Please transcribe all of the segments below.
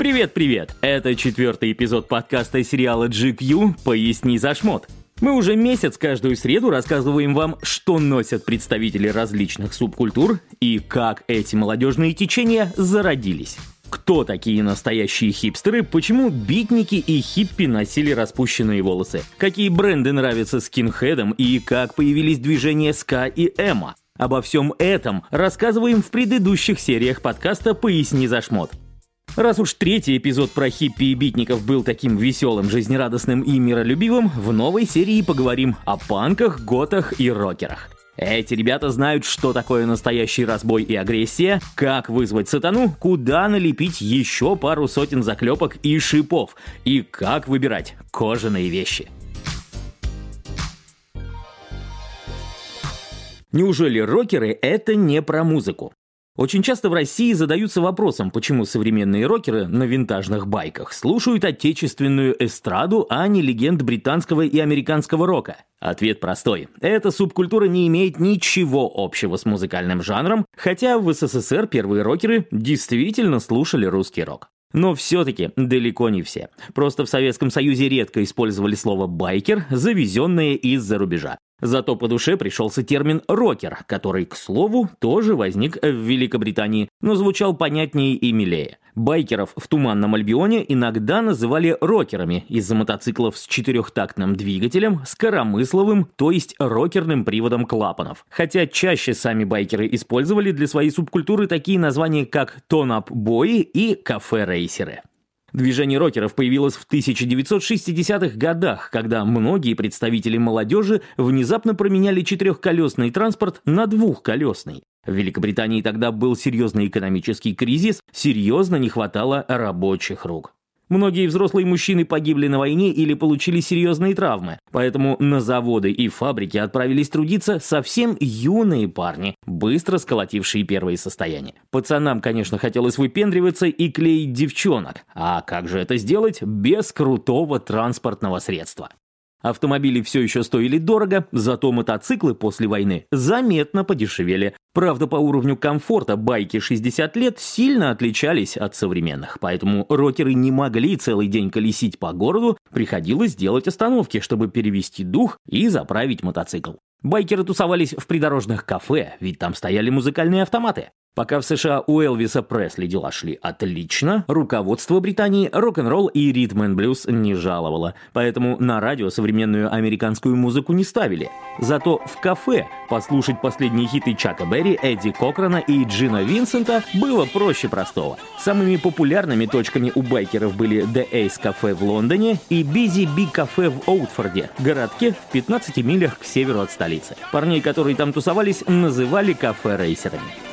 Привет-привет! Это четвертый эпизод подкаста сериала GQ «Поясни за шмот». Мы уже месяц каждую среду рассказываем вам, что носят представители различных субкультур и как эти молодежные течения зародились. Кто такие настоящие хипстеры, почему битники и хиппи носили распущенные волосы, какие бренды нравятся скинхедам и как появились движения ска и эмо. Обо всем этом рассказываем в предыдущих сериях подкаста «Поясни за шмот». Раз уж третий эпизод про хиппи и битников был таким веселым, жизнерадостным и миролюбивым, в новой серии поговорим о панках, готах и рокерах. Эти ребята знают, что такое настоящий разбой и агрессия, как вызвать сатану, куда налепить еще пару сотен заклепок и шипов, и как выбирать кожаные вещи. Неужели рокеры — это не про музыку? Очень часто в России задаются вопросом, почему современные рокеры на винтажных байках слушают отечественную эстраду, а не легенд британского и американского рока. Ответ простой. Эта субкультура не имеет ничего общего с музыкальным жанром, хотя в СССР первые рокеры действительно слушали русский рок. Но все-таки далеко не все. Просто в Советском Союзе редко использовали слово «байкер», завезенное из-за рубежа. Зато по душе пришелся термин «рокер», который, к слову, тоже возник в Великобритании, но звучал понятнее и милее. Байкеров в Туманном Альбионе иногда называли рокерами из-за мотоциклов с четырехтактным двигателем, с коромысловым, то есть рокерным приводом клапанов. Хотя чаще сами байкеры использовали для своей субкультуры такие названия, как тон-ап-бои и кафе-рейсеры. Движение рокеров появилось в 1960-х годах, когда многие представители молодежи внезапно променяли четырехколесный транспорт на двухколесный. В Великобритании тогда был серьезный экономический кризис, серьезно не хватало рабочих рук. Многие взрослые мужчины погибли на войне или получили серьезные травмы, поэтому на заводы и фабрики отправились трудиться совсем юные парни, быстро сколотившие первые состояния. Пацанам, конечно, хотелось выпендриваться и клеить девчонок, а как же это сделать без крутого транспортного средства? Автомобили все еще стоили дорого, зато мотоциклы после войны заметно подешевели. Правда, по уровню комфорта байки 60 лет сильно отличались от современных, поэтому рокеры не могли целый день колесить по городу, приходилось делать остановки, чтобы перевести дух и заправить мотоцикл. Байкеры тусовались в придорожных кафе, ведь там стояли музыкальные автоматы. Пока в США у Элвиса Пресли дела шли отлично, руководство Британии рок-н-ролл и ритм н блюз не жаловало, поэтому на радио современную американскую музыку не ставили. Зато в кафе послушать последние хиты Чака Берри, Эдди Кокрана и Джина Винсента было проще простого. Самыми популярными точками у байкеров были The Ace кафе в Лондоне и Busy Bee кафе в Оутфорде, городке в 15 милях к северу от столицы. Парней, которые там тусовались, называли кафе-рейсерами.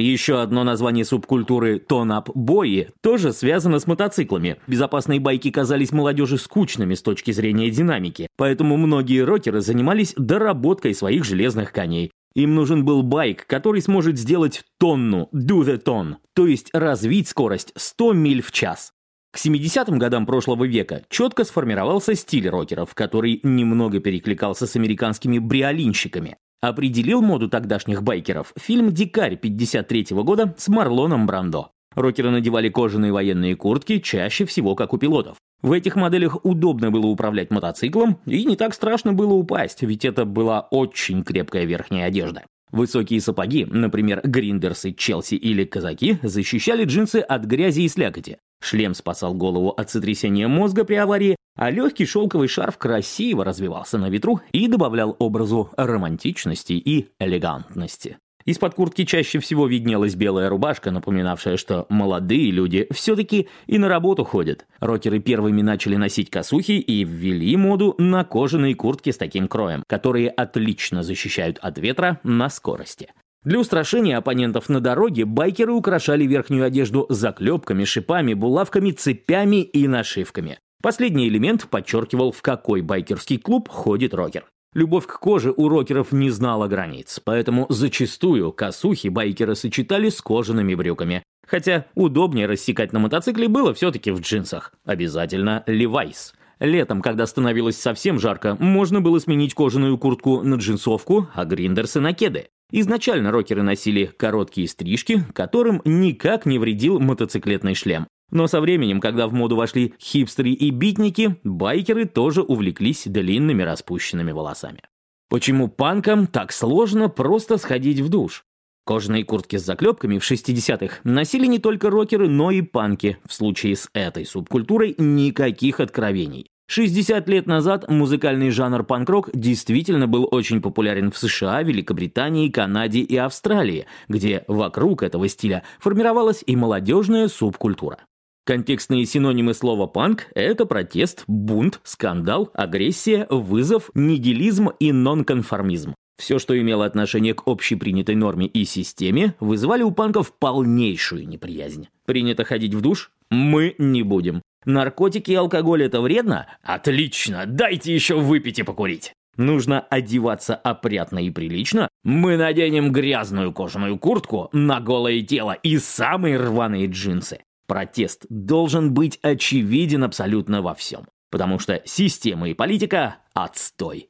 Еще одно название субкультуры тон-ап-бои тоже связано с мотоциклами. Безопасные байки казались молодежи скучными с точки зрения динамики, поэтому многие рокеры занимались доработкой своих железных коней. Им нужен был байк, который сможет сделать тонну, do the ton, то есть развить скорость 100 миль в час. К 70-м годам прошлого века четко сформировался стиль рокеров, который немного перекликался с американскими бриолинщиками. Определил моду тогдашних байкеров фильм «Дикарь» 53 -го года с Марлоном Брандо. Рокеры надевали кожаные военные куртки, чаще всего как у пилотов. В этих моделях удобно было управлять мотоциклом, и не так страшно было упасть, ведь это была очень крепкая верхняя одежда. Высокие сапоги, например, гриндерсы, челси или казаки, защищали джинсы от грязи и слякоти. Шлем спасал голову от сотрясения мозга при аварии, а легкий шелковый шарф красиво развивался на ветру и добавлял образу романтичности и элегантности. Из-под куртки чаще всего виднелась белая рубашка, напоминавшая, что молодые люди все-таки и на работу ходят. Рокеры первыми начали носить косухи и ввели моду на кожаные куртки с таким кроем, которые отлично защищают от ветра на скорости. Для устрашения оппонентов на дороге байкеры украшали верхнюю одежду заклепками, шипами, булавками, цепями и нашивками. Последний элемент подчеркивал, в какой байкерский клуб ходит рокер. Любовь к коже у рокеров не знала границ, поэтому зачастую косухи байкеры сочетали с кожаными брюками. Хотя удобнее рассекать на мотоцикле было все-таки в джинсах. Обязательно Levi's. Летом, когда становилось совсем жарко, можно было сменить кожаную куртку на джинсовку, а гриндерсы на кеды. Изначально рокеры носили короткие стрижки, которым никак не вредил мотоциклетный шлем. Но со временем, когда в моду вошли хипстеры и битники, байкеры тоже увлеклись длинными распущенными волосами. Почему панкам так сложно просто сходить в душ? Кожаные куртки с заклепками в 60-х носили не только рокеры, но и панки. В случае с этой субкультурой никаких откровений. 60 лет назад музыкальный жанр панк-рок действительно был очень популярен в США, Великобритании, Канаде и Австралии, где вокруг этого стиля формировалась и молодежная субкультура. Контекстные синонимы слова «панк» — это протест, бунт, скандал, агрессия, вызов, нигилизм и нонконформизм. Все, что имело отношение к общепринятой норме и системе, вызывали у панков полнейшую неприязнь. Принято ходить в душ? Мы не будем. Наркотики и алкоголь это вредно? Отлично, дайте еще выпить и покурить. Нужно одеваться опрятно и прилично. Мы наденем грязную кожаную куртку на голое тело и самые рваные джинсы. Протест должен быть очевиден абсолютно во всем. Потому что система и политика – отстой.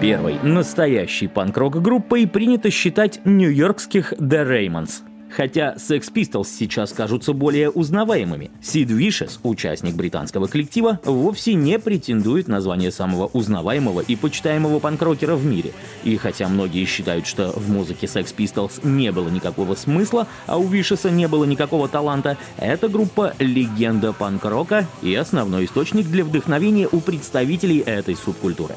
Первой настоящей панк-рок группой принято считать нью-йоркских The Raymonds – Хотя Sex Pistols сейчас кажутся более узнаваемыми, Сид Вишес, участник британского коллектива, вовсе не претендует на звание самого узнаваемого и почитаемого панкрокера в мире. И хотя многие считают, что в музыке Sex Pistols не было никакого смысла, а у Вишеса не было никакого таланта, эта группа — легенда панк-рока и основной источник для вдохновения у представителей этой субкультуры.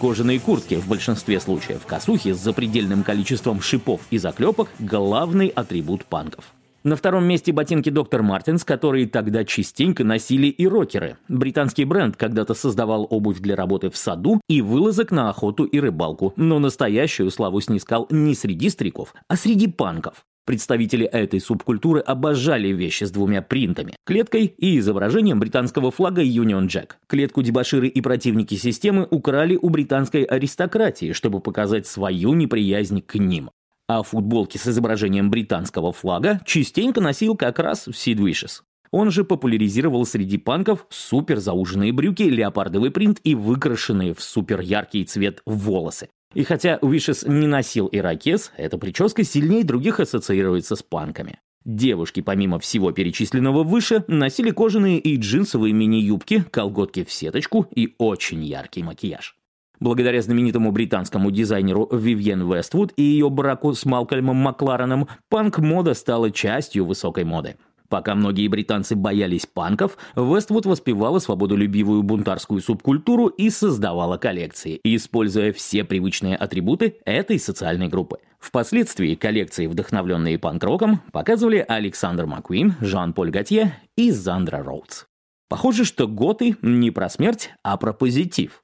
Кожаные куртки в большинстве случаев, косухи с запредельным количеством шипов и заклепок – главный атрибут панков. На втором месте ботинки Доктор Мартинс, которые тогда частенько носили и рокеры. Британский бренд когда-то создавал обувь для работы в саду и вылазок на охоту и рыбалку, но настоящую славу снискал не среди стариков, а среди панков. Представители этой субкультуры обожали вещи с двумя принтами – клеткой и изображением британского флага Union Jack. Клетку дебоширы и противники системы украли у британской аристократии, чтобы показать свою неприязнь к ним. А футболки с изображением британского флага частенько носил как раз Сид Вишес. Он же популяризировал среди панков супер зауженные брюки, леопардовый принт и выкрашенные в супер яркий цвет волосы. И хотя Уишес не носил ирокез, эта прическа сильнее других ассоциируется с панками. Девушки, помимо всего перечисленного выше, носили кожаные и джинсовые мини-юбки, колготки в сеточку и очень яркий макияж. Благодаря знаменитому британскому дизайнеру Вивьен Вествуд и ее браку с Малкольмом Маклареном, панк-мода стала частью высокой моды. Пока многие британцы боялись панков, Вествуд воспевала свободолюбивую бунтарскую субкультуру и создавала коллекции, используя все привычные атрибуты этой социальной группы. Впоследствии коллекции, вдохновленные панк-роком, показывали Александр Маккуин, Жан-Поль Готье и Зандра Роудс. Похоже, что готы не про смерть, а про позитив.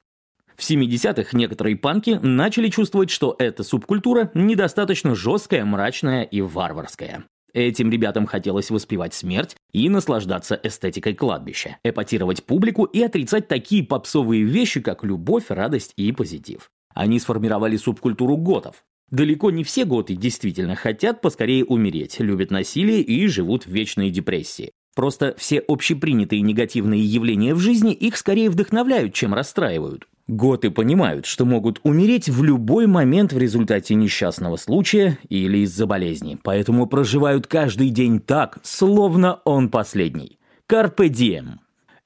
В 70-х некоторые панки начали чувствовать, что эта субкультура недостаточно жесткая, мрачная и варварская. Этим ребятам хотелось воспевать смерть и наслаждаться эстетикой кладбища, эпатировать публику и отрицать такие попсовые вещи, как любовь, радость и позитив. Они сформировали субкультуру готов. Далеко не все готы действительно хотят поскорее умереть, любят насилие и живут в вечной депрессии. Просто все общепринятые негативные явления в жизни их скорее вдохновляют, чем расстраивают. Готы понимают, что могут умереть в любой момент в результате несчастного случая или из-за болезни, поэтому проживают каждый день так, словно он последний. Carpe diem.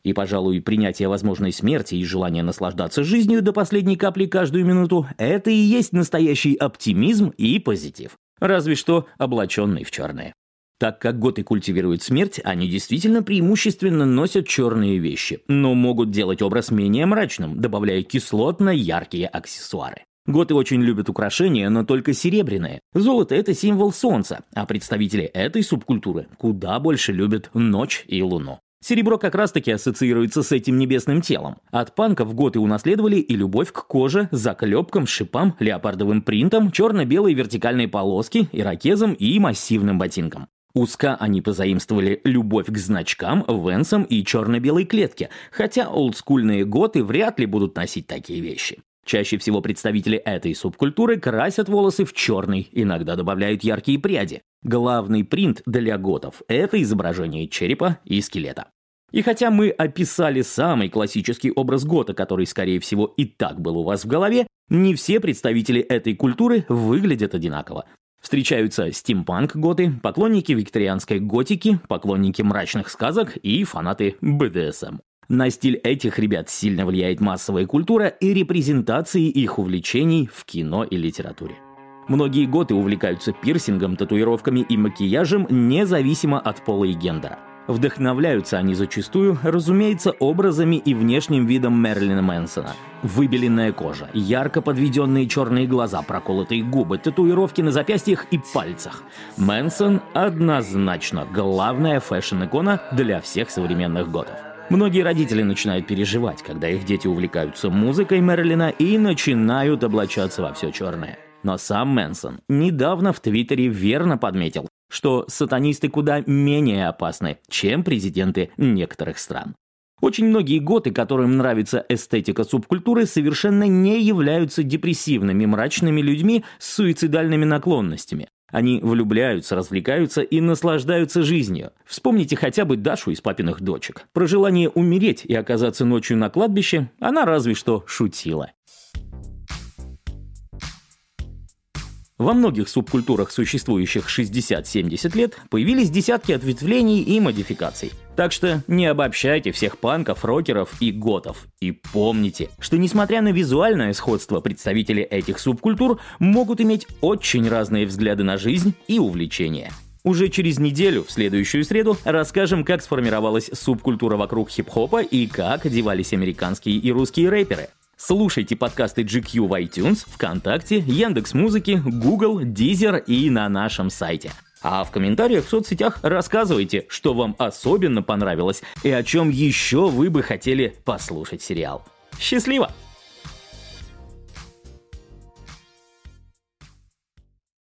И, пожалуй, принятие возможной смерти и желание наслаждаться жизнью до последней капли каждую минуту – это и есть настоящий оптимизм и позитив. Разве что облаченный в черное. Так как готы культивируют смерть, они действительно преимущественно носят черные вещи, но могут делать образ менее мрачным, добавляя кислотно-яркие аксессуары. Готы очень любят украшения, но только серебряные. Золото – это символ солнца, а представители этой субкультуры куда больше любят ночь и луну. Серебро как раз-таки ассоциируется с этим небесным телом. От панков готы унаследовали и любовь к коже, заклепкам, шипам, леопардовым принтам, черно-белой вертикальной полоски, ирокезам и массивным ботинкам. У ска они позаимствовали любовь к значкам, венсам и черно-белой клетке, хотя олдскульные готы вряд ли будут носить такие вещи. Чаще всего представители этой субкультуры красят волосы в черный, иногда добавляют яркие пряди. Главный принт для готов – это изображение черепа и скелета. И хотя мы описали самый классический образ гота, который, скорее всего, и так был у вас в голове, Не все представители этой культуры выглядят одинаково. Встречаются стимпанк-готы, поклонники викторианской готики, поклонники мрачных сказок и фанаты БДСМ. На стиль этих ребят сильно влияет массовая культура и репрезентации их увлечений в кино и литературе. Многие готы увлекаются пирсингом, татуировками и макияжем независимо от пола и гендера. Вдохновляются они зачастую, разумеется, образами и внешним видом Мерлина Мэнсона. Выбеленная кожа, ярко подведенные черные глаза, проколотые губы, татуировки на запястьях и пальцах. Мэнсон однозначно главная fashion-икона для всех современных готов. Многие родители начинают переживать, когда их дети увлекаются музыкой Мерлина и начинают облачаться во все черное. Но сам Мэнсон недавно в Твиттере верно подметил, что сатанисты куда менее опасны, чем президенты некоторых стран. Очень многие готы, которым нравится эстетика субкультуры, совершенно не являются депрессивными, мрачными людьми с суицидальными наклонностями. Они влюбляются, развлекаются и наслаждаются жизнью. Вспомните хотя бы Дашу из папиных дочек. Про желание умереть и оказаться ночью на кладбище она разве что шутила. Во многих субкультурах, существующих 60-70 лет, появились десятки ответвлений и модификаций. Так что не обобщайте всех панков, рокеров и готов. И помните, что несмотря на визуальное сходство, представители этих субкультур могут иметь очень разные взгляды на жизнь и увлечения. Уже через неделю, в следующую среду, расскажем, как сформировалась субкультура вокруг хип-хопа и как одевались американские и русские рэперы. Слушайте подкасты GQ в iTunes, ВКонтакте, Яндекс Музыки, Google, Deezer и на нашем сайте. А в комментариях в соцсетях рассказывайте, что вам особенно понравилось и о чем еще вы бы хотели послушать сериал. Счастливо!